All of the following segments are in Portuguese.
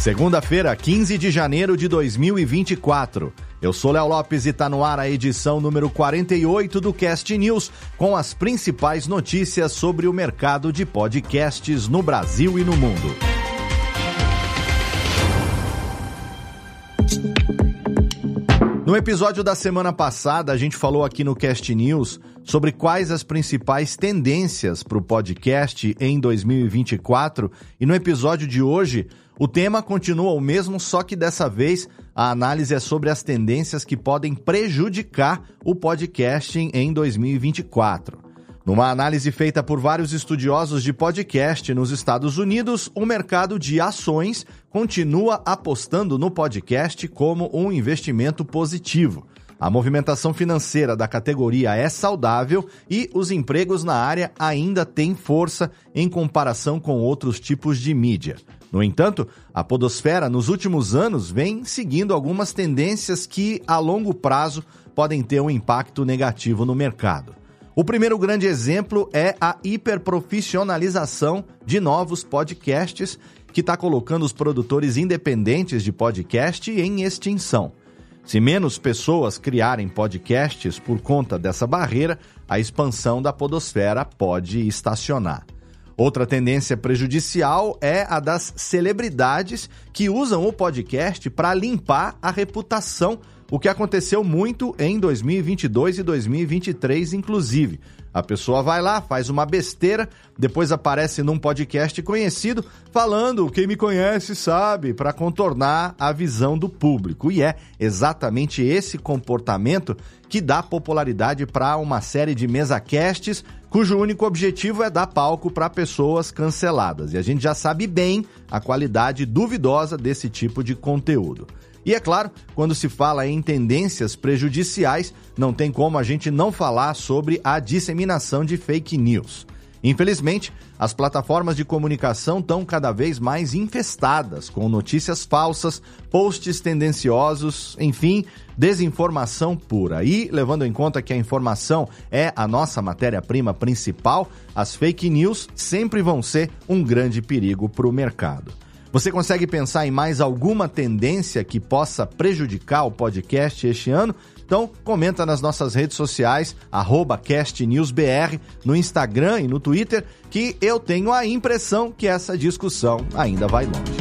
Segunda-feira, 15 de janeiro de 2024. Eu sou Léo Lopes e está no ar a edição número 48 do Cast News, com as principais notícias sobre o mercado de podcasts no Brasil e no mundo. No episódio da semana passada, a gente falou aqui no Cast News sobre quais as principais tendências para o podcast em 2024 e no episódio de hoje o tema continua o mesmo, só que dessa vez a análise é sobre as tendências que podem prejudicar o podcasting em 2024. Numa análise feita por vários estudiosos de podcast nos Estados Unidos, o mercado de ações continua apostando no podcast como um investimento positivo. A movimentação financeira da categoria é saudável e os empregos na área ainda têm força em comparação com outros tipos de mídia. No entanto, a podosfera nos últimos anos vem seguindo algumas tendências que, a longo prazo, podem ter um impacto negativo no mercado. O primeiro grande exemplo é a hiperprofissionalização de novos podcasts, que está colocando os produtores independentes de podcast em extinção. Se menos pessoas criarem podcasts por conta dessa barreira, a expansão da podosfera pode estacionar. Outra tendência prejudicial é a das celebridades que usam o podcast para limpar a reputação, o que aconteceu muito em 2022 e 2023, inclusive. A pessoa vai lá, faz uma besteira, depois aparece num podcast conhecido falando quem me conhece sabe, para contornar a visão do público. E é exatamente esse comportamento que dá popularidade para uma série de mesacasts cujo único objetivo é dar palco para pessoas canceladas. E a gente já sabe bem a qualidade duvidosa desse tipo de conteúdo. E é claro, quando se fala em tendências prejudiciais, não tem como a gente não falar sobre a disseminação de fake news. Infelizmente, as plataformas de comunicação estão cada vez mais infestadas com notícias falsas, posts tendenciosos, enfim, desinformação pura. E, levando em conta que a informação é a nossa matéria-prima principal, as fake news sempre vão ser um grande perigo para o mercado. Você consegue pensar em mais alguma tendência que possa prejudicar o podcast este ano? Então, comenta nas nossas redes sociais, castnewsbr, no Instagram e no Twitter, que eu tenho a impressão que essa discussão ainda vai longe.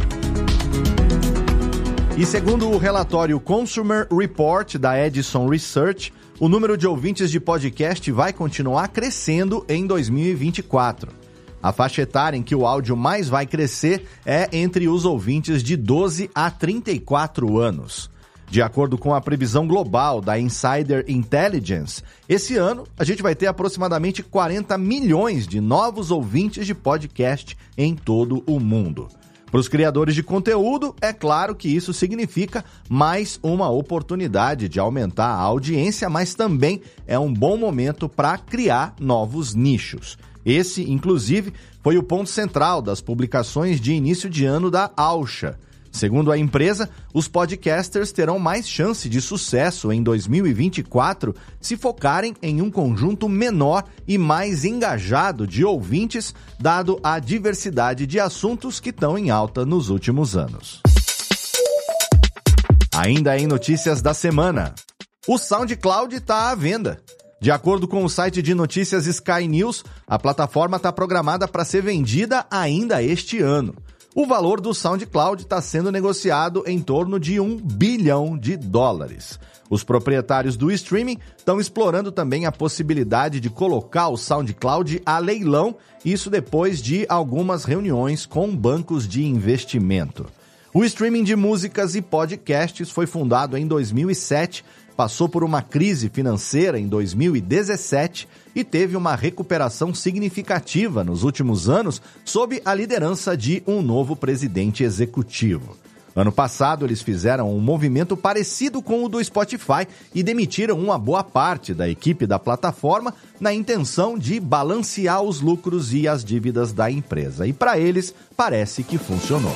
E segundo o relatório Consumer Report da Edison Research, o número de ouvintes de podcast vai continuar crescendo em 2024. A faixa etária em que o áudio mais vai crescer é entre os ouvintes de 12 a 34 anos. De acordo com a previsão global da Insider Intelligence, esse ano a gente vai ter aproximadamente 40 milhões de novos ouvintes de podcast em todo o mundo. Para os criadores de conteúdo, é claro que isso significa mais uma oportunidade de aumentar a audiência, mas também é um bom momento para criar novos nichos. Esse, inclusive, foi o ponto central das publicações de início de ano da Alcha. Segundo a empresa, os podcasters terão mais chance de sucesso em 2024 se focarem em um conjunto menor e mais engajado de ouvintes, dado a diversidade de assuntos que estão em alta nos últimos anos. Ainda em notícias da semana: o SoundCloud está à venda. De acordo com o site de notícias Sky News, a plataforma está programada para ser vendida ainda este ano. O valor do SoundCloud está sendo negociado em torno de um bilhão de dólares. Os proprietários do streaming estão explorando também a possibilidade de colocar o SoundCloud a leilão, isso depois de algumas reuniões com bancos de investimento. O streaming de músicas e podcasts foi fundado em 2007 passou por uma crise financeira em 2017 e teve uma recuperação significativa nos últimos anos sob a liderança de um novo presidente executivo. Ano passado, eles fizeram um movimento parecido com o do Spotify e demitiram uma boa parte da equipe da plataforma na intenção de balancear os lucros e as dívidas da empresa. E para eles, parece que funcionou.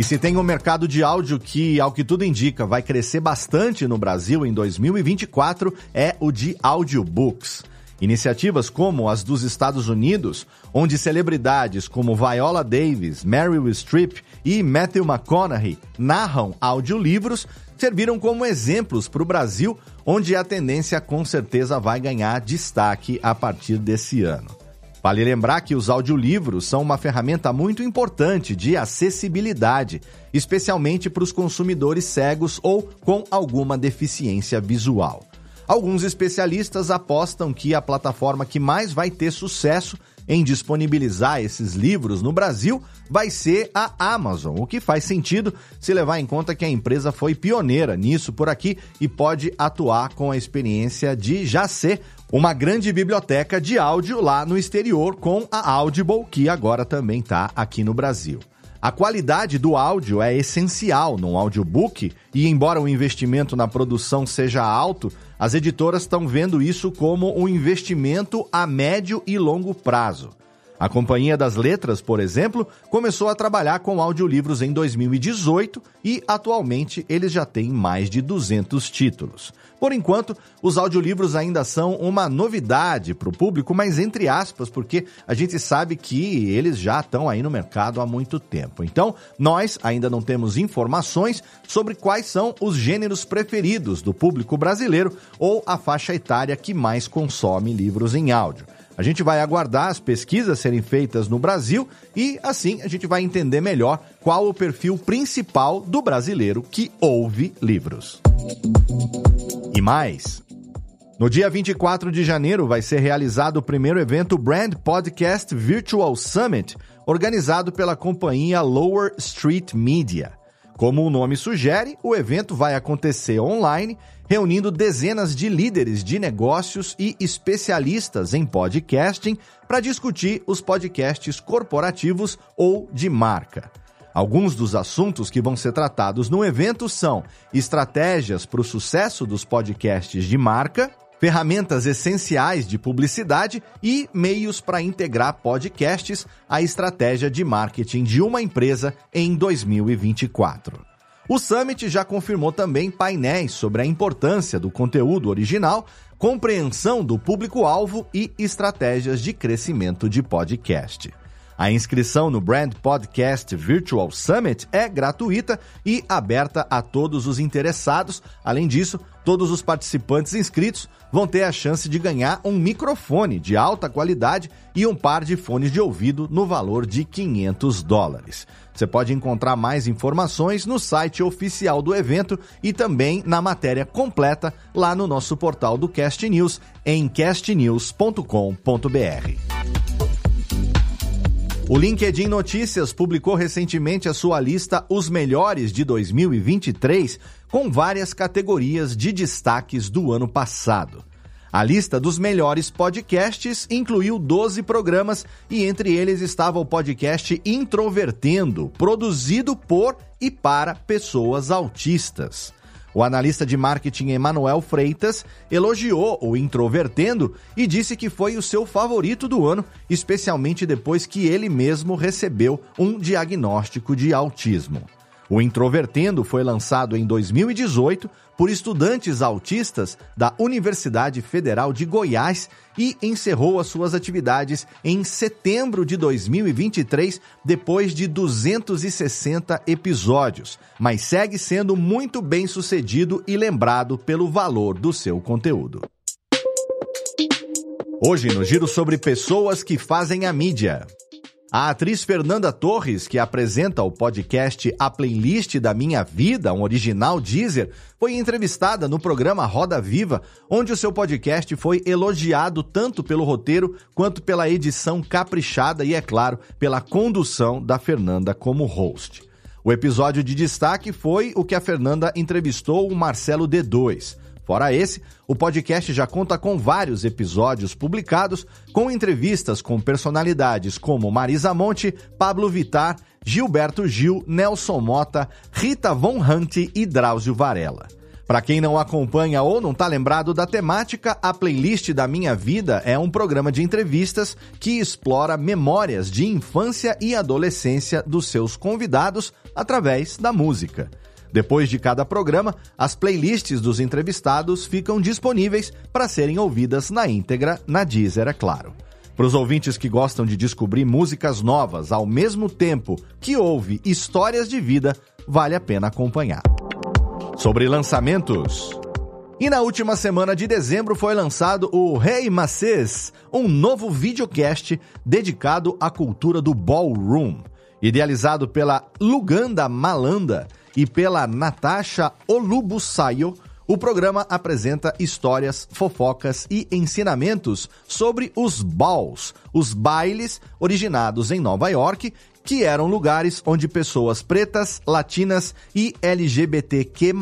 E se tem um mercado de áudio que, ao que tudo indica, vai crescer bastante no Brasil em 2024, é o de audiobooks. Iniciativas como as dos Estados Unidos, onde celebridades como Viola Davis, Meryl Streep e Matthew McConaughey narram audiolivros, serviram como exemplos para o Brasil, onde a tendência com certeza vai ganhar destaque a partir desse ano. Vale lembrar que os audiolivros são uma ferramenta muito importante de acessibilidade, especialmente para os consumidores cegos ou com alguma deficiência visual. Alguns especialistas apostam que a plataforma que mais vai ter sucesso em disponibilizar esses livros no Brasil vai ser a Amazon, o que faz sentido se levar em conta que a empresa foi pioneira nisso por aqui e pode atuar com a experiência de já ser uma grande biblioteca de áudio lá no exterior com a Audible, que agora também está aqui no Brasil. A qualidade do áudio é essencial num audiobook e, embora o investimento na produção seja alto, as editoras estão vendo isso como um investimento a médio e longo prazo. A Companhia das Letras, por exemplo, começou a trabalhar com audiolivros em 2018 e atualmente eles já têm mais de 200 títulos. Por enquanto, os audiolivros ainda são uma novidade para o público, mas entre aspas, porque a gente sabe que eles já estão aí no mercado há muito tempo. Então, nós ainda não temos informações sobre quais são os gêneros preferidos do público brasileiro ou a faixa etária que mais consome livros em áudio. A gente vai aguardar as pesquisas serem feitas no Brasil e, assim, a gente vai entender melhor qual o perfil principal do brasileiro que ouve livros. E mais. No dia 24 de janeiro vai ser realizado o primeiro evento Brand Podcast Virtual Summit, organizado pela companhia Lower Street Media. Como o nome sugere, o evento vai acontecer online, reunindo dezenas de líderes de negócios e especialistas em podcasting para discutir os podcasts corporativos ou de marca. Alguns dos assuntos que vão ser tratados no evento são estratégias para o sucesso dos podcasts de marca, ferramentas essenciais de publicidade e meios para integrar podcasts à estratégia de marketing de uma empresa em 2024. O Summit já confirmou também painéis sobre a importância do conteúdo original, compreensão do público-alvo e estratégias de crescimento de podcast. A inscrição no Brand Podcast Virtual Summit é gratuita e aberta a todos os interessados. Além disso, todos os participantes inscritos vão ter a chance de ganhar um microfone de alta qualidade e um par de fones de ouvido no valor de 500 dólares. Você pode encontrar mais informações no site oficial do evento e também na matéria completa lá no nosso portal do Cast News em castnews.com.br. O LinkedIn Notícias publicou recentemente a sua lista Os Melhores de 2023, com várias categorias de destaques do ano passado. A lista dos melhores podcasts incluiu 12 programas e entre eles estava o podcast Introvertendo, produzido por e para pessoas autistas. O analista de marketing Emanuel Freitas elogiou o Introvertendo e disse que foi o seu favorito do ano, especialmente depois que ele mesmo recebeu um diagnóstico de autismo. O Introvertendo foi lançado em 2018 por estudantes autistas da Universidade Federal de Goiás e encerrou as suas atividades em setembro de 2023, depois de 260 episódios, mas segue sendo muito bem sucedido e lembrado pelo valor do seu conteúdo. Hoje, no giro sobre pessoas que fazem a mídia. A atriz Fernanda Torres, que apresenta o podcast A Playlist da Minha Vida, um original Deezer, foi entrevistada no programa Roda Viva, onde o seu podcast foi elogiado tanto pelo roteiro quanto pela edição caprichada e, é claro, pela condução da Fernanda como host. O episódio de destaque foi o que a Fernanda entrevistou o Marcelo D2. Fora esse, o podcast já conta com vários episódios publicados com entrevistas com personalidades como Marisa Monte, Pablo Vitar, Gilberto Gil, Nelson Mota, Rita Von Hunt e Drauzio Varela. Para quem não acompanha ou não está lembrado da temática, a playlist da Minha Vida é um programa de entrevistas que explora memórias de infância e adolescência dos seus convidados através da música. Depois de cada programa, as playlists dos entrevistados ficam disponíveis para serem ouvidas na íntegra na Deezer, é claro. Para os ouvintes que gostam de descobrir músicas novas ao mesmo tempo que ouve histórias de vida, vale a pena acompanhar sobre lançamentos. E na última semana de dezembro foi lançado o Hey Macês, um novo videocast dedicado à cultura do ballroom. Idealizado pela Luganda Malanda e pela Natasha Olubusayo, o programa apresenta histórias, fofocas e ensinamentos sobre os balls, os bailes originados em Nova York que eram lugares onde pessoas pretas, latinas e LGBTQ+,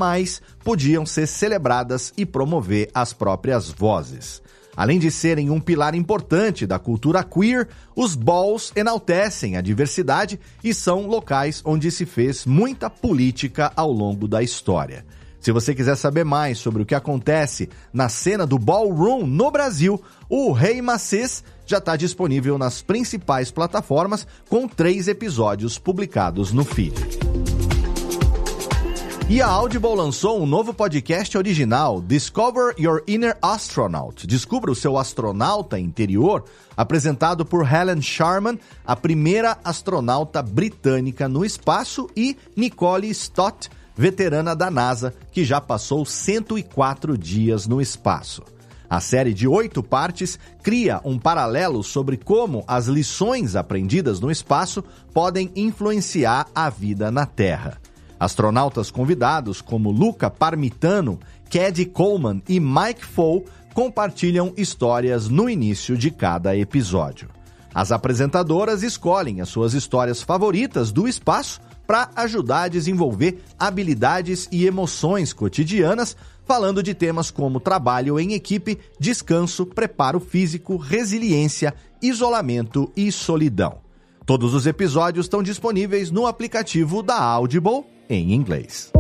podiam ser celebradas e promover as próprias vozes. Além de serem um pilar importante da cultura queer, os balls enaltecem a diversidade e são locais onde se fez muita política ao longo da história. Se você quiser saber mais sobre o que acontece na cena do ballroom no Brasil, o Rei Macês já está disponível nas principais plataformas, com três episódios publicados no feed. E a Audible lançou um novo podcast original, Discover Your Inner Astronaut. Descubra o seu astronauta interior, apresentado por Helen Sharman, a primeira astronauta britânica no espaço, e Nicole Stott, veterana da NASA, que já passou 104 dias no espaço. A série de oito partes cria um paralelo sobre como as lições aprendidas no espaço podem influenciar a vida na Terra. Astronautas convidados como Luca Parmitano, Caddy Coleman e Mike Fow compartilham histórias no início de cada episódio. As apresentadoras escolhem as suas histórias favoritas do espaço para ajudar a desenvolver habilidades e emoções cotidianas falando de temas como trabalho em equipe, descanso, preparo físico, resiliência, isolamento e solidão. Todos os episódios estão disponíveis no aplicativo da Audible em inglês.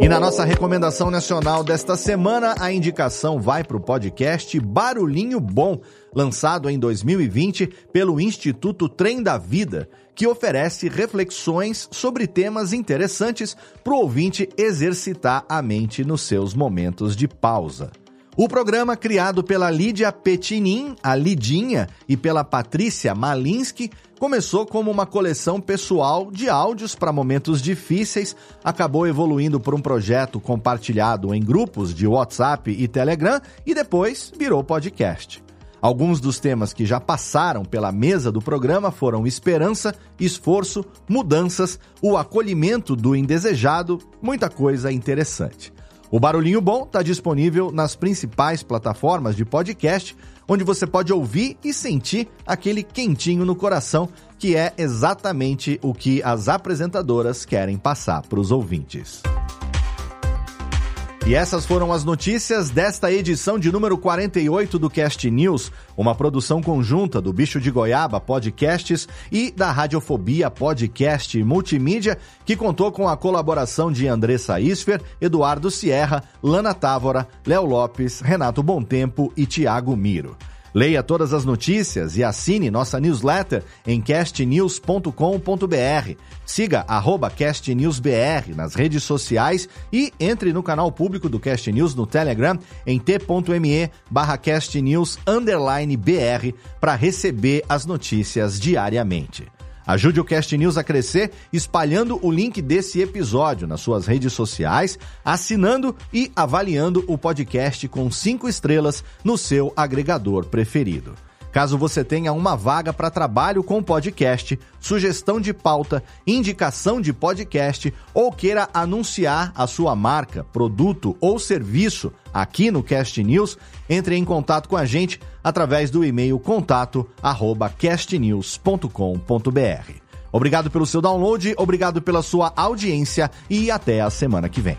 E na nossa recomendação nacional desta semana, a indicação vai para o podcast Barulhinho Bom, lançado em 2020 pelo Instituto Trem da Vida que oferece reflexões sobre temas interessantes para o ouvinte exercitar a mente nos seus momentos de pausa. O programa, criado pela Lídia Petinin, a Lidinha, e pela Patrícia Malinsky, começou como uma coleção pessoal de áudios para momentos difíceis, acabou evoluindo por um projeto compartilhado em grupos de WhatsApp e Telegram e depois virou podcast. Alguns dos temas que já passaram pela mesa do programa foram esperança, esforço, mudanças, o acolhimento do indesejado, muita coisa interessante. O Barulhinho Bom está disponível nas principais plataformas de podcast, onde você pode ouvir e sentir aquele quentinho no coração, que é exatamente o que as apresentadoras querem passar para os ouvintes. E essas foram as notícias desta edição de número 48 do Cast News, uma produção conjunta do Bicho de Goiaba Podcasts e da Radiofobia Podcast Multimídia, que contou com a colaboração de Andressa Isfer, Eduardo Sierra, Lana Távora, Léo Lopes, Renato Tempo e Tiago Miro. Leia todas as notícias e assine nossa newsletter em castnews.com.br. Siga castnewsbr nas redes sociais e entre no canal público do Cast News no Telegram em t.me barra castnews br para receber as notícias diariamente. Ajude o Cast News a crescer espalhando o link desse episódio nas suas redes sociais, assinando e avaliando o podcast com cinco estrelas no seu agregador preferido. Caso você tenha uma vaga para trabalho com podcast, sugestão de pauta, indicação de podcast ou queira anunciar a sua marca, produto ou serviço aqui no Cast News, entre em contato com a gente através do e-mail contato@castnews.com.br. Obrigado pelo seu download, obrigado pela sua audiência e até a semana que vem.